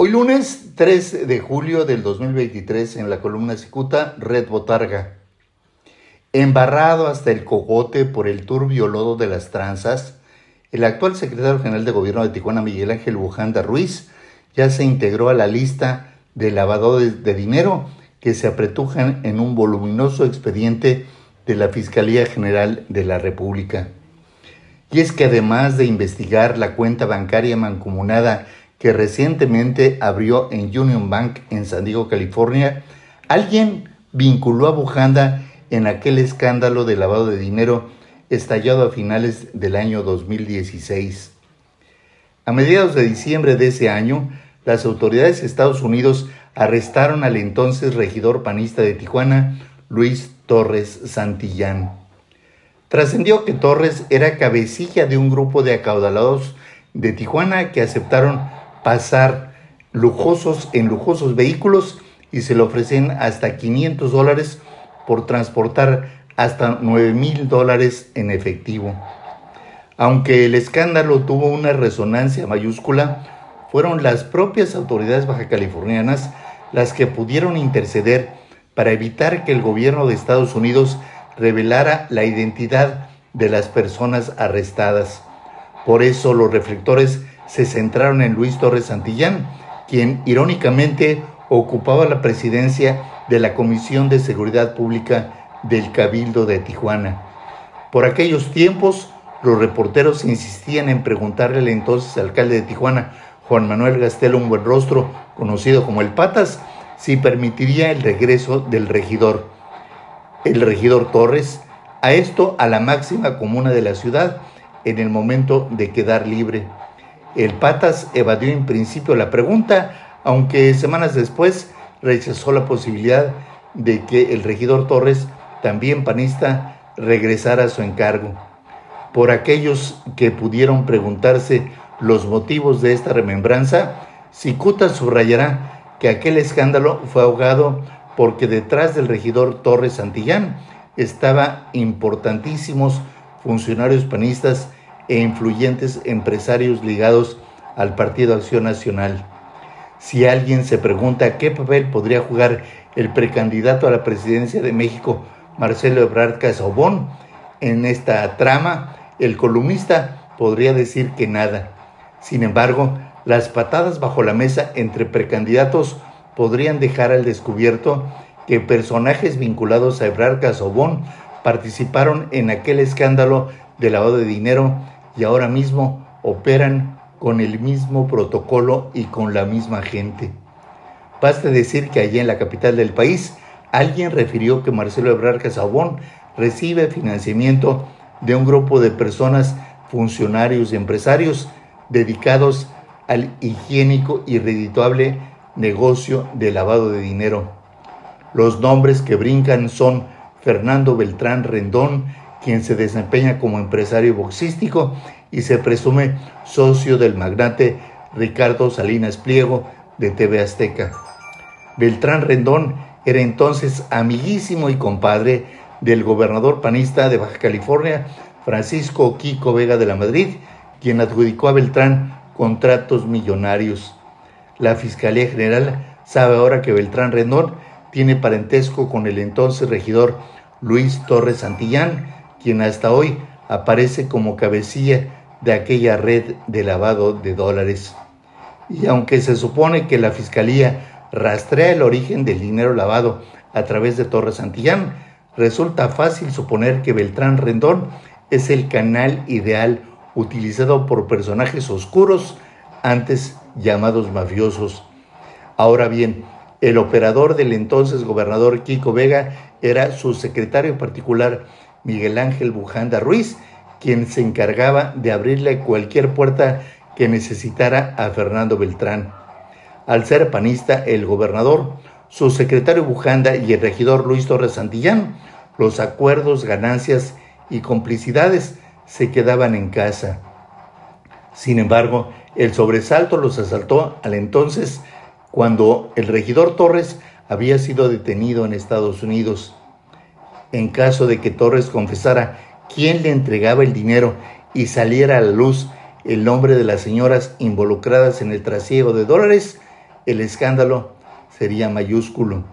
Hoy lunes 3 de julio del 2023 en la columna Cicuta, Red Botarga. Embarrado hasta el cogote por el turbio lodo de las tranzas, el actual secretario general de gobierno de Tijuana, Miguel Ángel Bujanda Ruiz, ya se integró a la lista de lavadores de dinero que se apretujan en un voluminoso expediente de la Fiscalía General de la República. Y es que además de investigar la cuenta bancaria mancomunada que recientemente abrió en Union Bank en San Diego, California, alguien vinculó a Bujanda en aquel escándalo de lavado de dinero estallado a finales del año 2016. A mediados de diciembre de ese año, las autoridades de Estados Unidos arrestaron al entonces regidor panista de Tijuana, Luis Torres Santillán. Trascendió que Torres era cabecilla de un grupo de acaudalados de Tijuana que aceptaron pasar lujosos en lujosos vehículos y se le ofrecen hasta 500 dólares por transportar hasta 9 mil dólares en efectivo. Aunque el escándalo tuvo una resonancia mayúscula, fueron las propias autoridades bajacalifornianas las que pudieron interceder para evitar que el gobierno de Estados Unidos revelara la identidad de las personas arrestadas. Por eso los reflectores se centraron en Luis Torres Santillán, quien irónicamente ocupaba la presidencia de la Comisión de Seguridad Pública del Cabildo de Tijuana. Por aquellos tiempos, los reporteros insistían en preguntarle al entonces alcalde de Tijuana, Juan Manuel Gastel Un Buen Rostro, conocido como el Patas, si permitiría el regreso del regidor. El regidor Torres, a esto a la máxima comuna de la ciudad, en el momento de quedar libre. El Patas evadió en principio la pregunta, aunque semanas después rechazó la posibilidad de que el regidor Torres, también panista, regresara a su encargo. Por aquellos que pudieron preguntarse los motivos de esta remembranza, Cicuta subrayará que aquel escándalo fue ahogado porque detrás del regidor Torres Santillán estaba importantísimos funcionarios panistas e influyentes empresarios ligados al Partido Acción Nacional. Si alguien se pregunta qué papel podría jugar el precandidato a la presidencia de México, Marcelo Ebrard Casaubon, en esta trama, el columnista podría decir que nada. Sin embargo, las patadas bajo la mesa entre precandidatos podrían dejar al descubierto que personajes vinculados a Ebrard Casaubon participaron en aquel escándalo de lavado de dinero y ahora mismo operan con el mismo protocolo y con la misma gente. Basta decir que allí en la capital del país alguien refirió que Marcelo Ebrard Casabón recibe financiamiento de un grupo de personas, funcionarios y empresarios dedicados al higiénico y redituable negocio de lavado de dinero. Los nombres que brincan son Fernando Beltrán Rendón, quien se desempeña como empresario boxístico y se presume socio del magnate Ricardo Salinas Pliego de TV Azteca. Beltrán Rendón era entonces amiguísimo y compadre del gobernador panista de Baja California, Francisco Kiko Vega de la Madrid, quien adjudicó a Beltrán contratos millonarios. La Fiscalía General sabe ahora que Beltrán Rendón tiene parentesco con el entonces regidor Luis Torres Santillán, quien hasta hoy aparece como cabecilla de aquella red de lavado de dólares. Y aunque se supone que la Fiscalía rastrea el origen del dinero lavado a través de Torres Santillán, resulta fácil suponer que Beltrán Rendón es el canal ideal utilizado por personajes oscuros antes llamados mafiosos. Ahora bien, el operador del entonces gobernador Kiko Vega era su secretario particular Miguel Ángel Bujanda Ruiz, quien se encargaba de abrirle cualquier puerta que necesitara a Fernando Beltrán. Al ser panista el gobernador, su secretario Bujanda y el regidor Luis Torres Santillán, los acuerdos, ganancias y complicidades se quedaban en casa. Sin embargo, el sobresalto los asaltó al entonces cuando el regidor Torres había sido detenido en Estados Unidos en caso de que Torres confesara quién le entregaba el dinero y saliera a la luz el nombre de las señoras involucradas en el trasiego de dólares, el escándalo sería mayúsculo.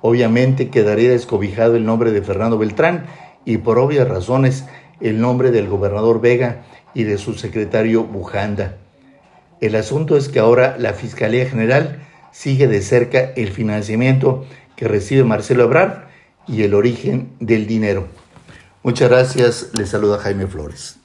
Obviamente quedaría descobijado el nombre de Fernando Beltrán y por obvias razones el nombre del gobernador Vega y de su secretario Bujanda. El asunto es que ahora la Fiscalía General sigue de cerca el financiamiento que recibe Marcelo Ebrard y el origen del dinero. Muchas gracias, le saluda Jaime Flores.